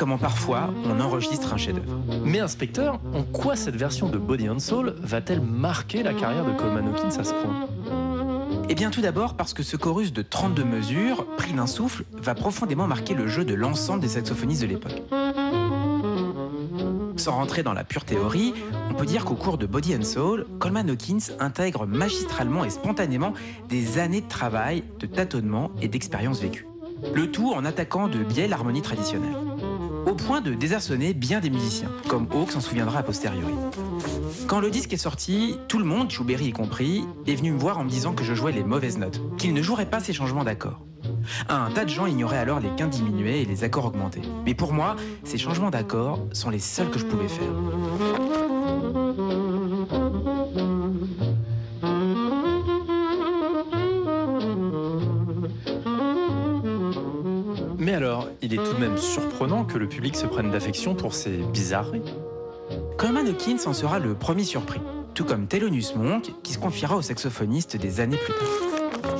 Comment parfois on enregistre un chef-d'œuvre. Mais inspecteur, en quoi cette version de Body and Soul va-t-elle marquer la carrière de Coleman Hawkins à ce point? Eh bien tout d'abord parce que ce chorus de 32 mesures, pris d'un souffle, va profondément marquer le jeu de l'ensemble des saxophonistes de l'époque. Sans rentrer dans la pure théorie, on peut dire qu'au cours de Body and Soul, Coleman Hawkins intègre magistralement et spontanément des années de travail, de tâtonnement et d'expérience vécue. Le tout en attaquant de biais l'harmonie traditionnelle. Au point de désarçonner bien des musiciens, comme Hawke s'en souviendra a posteriori. Quand le disque est sorti, tout le monde, Chouberry y compris, est venu me voir en me disant que je jouais les mauvaises notes, qu'il ne jouerait pas ces changements d'accords. Un tas de gens ignoraient alors les quintes diminués et les accords augmentés. Mais pour moi, ces changements d'accords sont les seuls que je pouvais faire. Même surprenant que le public se prenne d'affection pour ces bizarreries. Coleman Hawkins en sera le premier surpris, tout comme Thelonious Monk, qui se confiera au saxophoniste des années plus tard.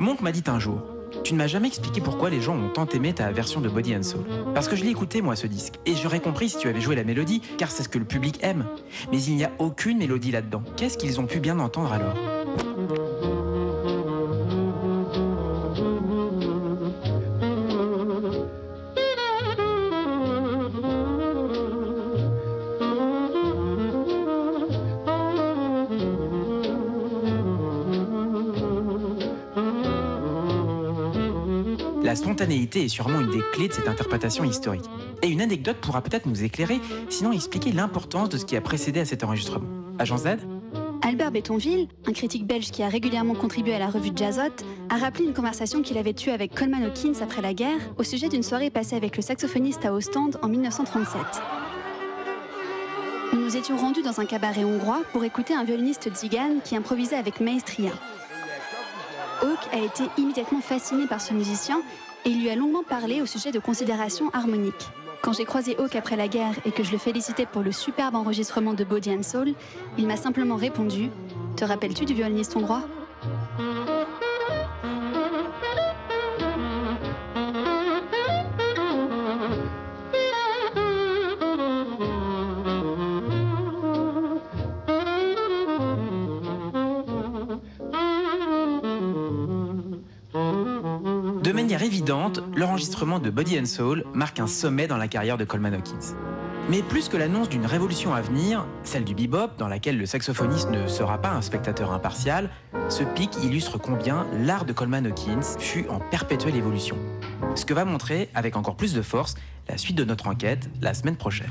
Monk m'a dit un jour Tu ne m'as jamais expliqué pourquoi les gens ont tant aimé ta version de Body and Soul. Parce que je l'ai écouté, moi, ce disque, et j'aurais compris si tu avais joué la mélodie, car c'est ce que le public aime. Mais il n'y a aucune mélodie là-dedans. Qu'est-ce qu'ils ont pu bien entendre alors? Spontanéité est sûrement une des clés de cette interprétation historique. Et une anecdote pourra peut-être nous éclairer, sinon expliquer l'importance de ce qui a précédé à cet enregistrement. Agent Z Albert Bétonville, un critique belge qui a régulièrement contribué à la revue Jazzot, a rappelé une conversation qu'il avait eue avec Coleman Hawkins après la guerre au sujet d'une soirée passée avec le saxophoniste à Ostende en 1937. Nous nous étions rendus dans un cabaret hongrois pour écouter un violoniste tzigane qui improvisait avec maestria. Hawke a été immédiatement fasciné par ce musicien et il lui a longuement parlé au sujet de considérations harmoniques. Quand j'ai croisé Hawke après la guerre et que je le félicitais pour le superbe enregistrement de Body and Soul, il m'a simplement répondu Te rappelles-tu du violoniste hongrois? L'enregistrement de Body and Soul marque un sommet dans la carrière de Coleman Hawkins. Mais plus que l'annonce d'une révolution à venir, celle du bebop, dans laquelle le saxophoniste ne sera pas un spectateur impartial, ce pic illustre combien l'art de Coleman Hawkins fut en perpétuelle évolution. Ce que va montrer, avec encore plus de force, la suite de notre enquête la semaine prochaine.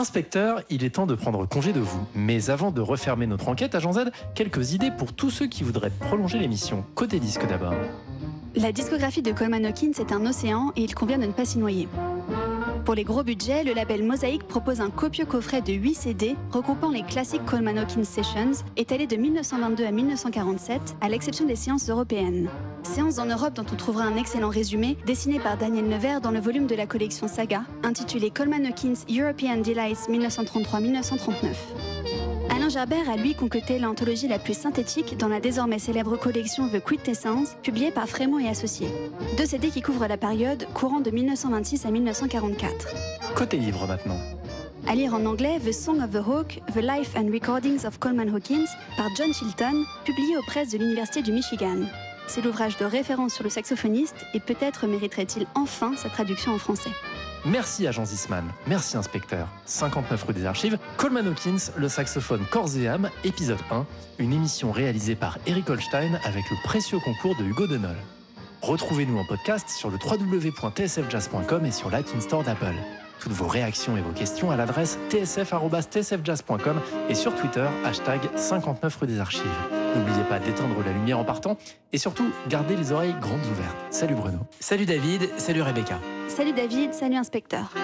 Inspecteur, il est temps de prendre congé de vous. Mais avant de refermer notre enquête, Agent Z, quelques idées pour tous ceux qui voudraient prolonger l'émission. Côté disque d'abord. La discographie de Coleman Hawkins est un océan et il convient de ne pas s'y noyer. Pour les gros budgets, le label Mosaic propose un copieux coffret de 8 CD regroupant les classiques Coleman Hawkins Sessions, étalés de 1922 à 1947, à l'exception des séances européennes. Séances en Europe dont on trouvera un excellent résumé, dessiné par Daniel Nevers dans le volume de la collection Saga, intitulé Coleman Hawkins European Delights 1933-1939. Alain Gerbert a lui concocté l'anthologie la plus synthétique dans la désormais célèbre collection The Quintessence, publiée par Frémont et Associés. Deux CD qui couvrent la période courant de 1926 à 1944. Côté livre maintenant. À lire en anglais The Song of the Hawk, The Life and Recordings of Coleman Hawkins par John Chilton, publié aux presses de l'Université du Michigan. C'est l'ouvrage de référence sur le saxophoniste et peut-être mériterait-il enfin sa traduction en français. Merci Agent Zisman, merci Inspecteur. 59 rue des Archives, Coleman Hawkins, le saxophone corps et âme, épisode 1, une émission réalisée par Eric Holstein avec le précieux concours de Hugo Denol. Retrouvez-nous en podcast sur le www.tsfjazz.com et sur l'iTunes Store d'Apple. Toutes vos réactions et vos questions à l'adresse tsf.tsfjazz.com et sur Twitter, hashtag 59 rue des Archives. N'oubliez pas d'éteindre la lumière en partant et surtout, gardez les oreilles grandes ouvertes. Salut Bruno. Salut David, salut Rebecca. Salut David, salut inspecteur.